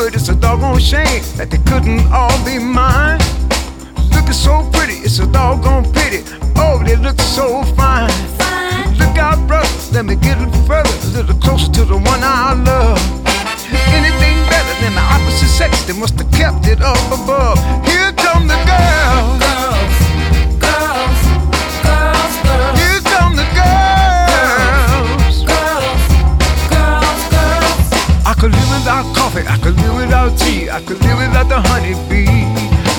good, it's a doggone shame that they couldn't all be mine. Looking so pretty, it's a doggone pity. Oh, they look so fine. Look out, brother, let me get a little further, a little closer to the one I love. Anything better than the opposite sex, they must have kept it up above. I could live without the honeybee.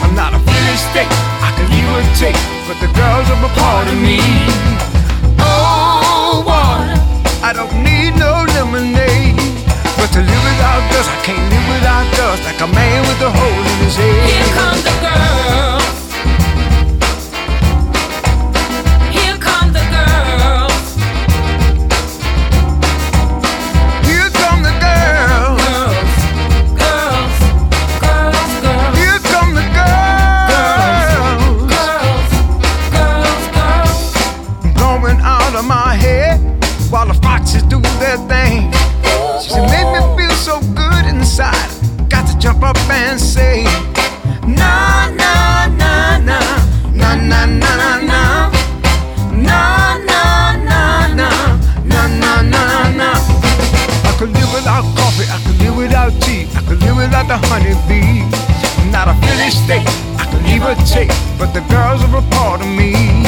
I'm not a finished steak, I could leave or take, but the girls are a part of me. Oh, water, I don't need no lemonade. But to live without dust, I can't live without dust, like a man with a hole in his head. Foxes do their thing. She said, make me feel so good inside. Got to jump up and say, na na na na na na na na na na na na na na na na na. I could live without coffee, I could live without tea, I could live without the honeybee. Not a finished steak, I could leave or take, but the girls are a part of me.